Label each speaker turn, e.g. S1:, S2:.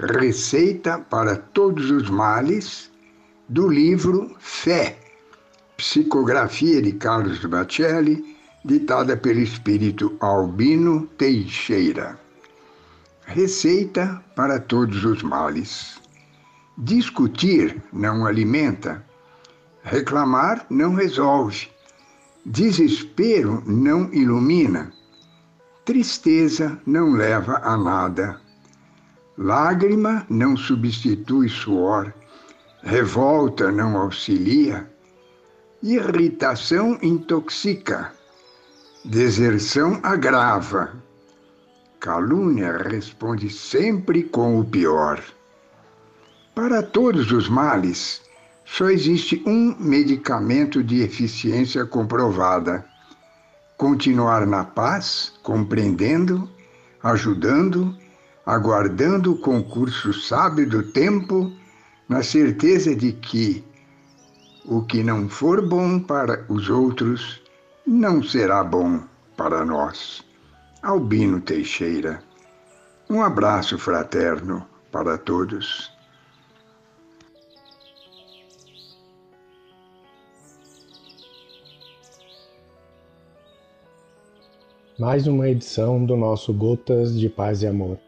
S1: Receita para Todos os Males do livro Fé, psicografia de Carlos Bacelli, ditada pelo espírito Albino Teixeira. Receita para todos os males. Discutir não alimenta, reclamar não resolve, desespero não ilumina Tristeza não leva a nada. Lágrima não substitui suor. Revolta não auxilia. Irritação intoxica. Deserção agrava. Calúnia responde sempre com o pior. Para todos os males, só existe um medicamento de eficiência comprovada continuar na paz, compreendendo, ajudando, aguardando o concurso sábio do tempo, na certeza de que o que não for bom para os outros não será bom para nós. Albino Teixeira. Um abraço fraterno para todos.
S2: mais uma edição do nosso Gotas de Paz e Amor.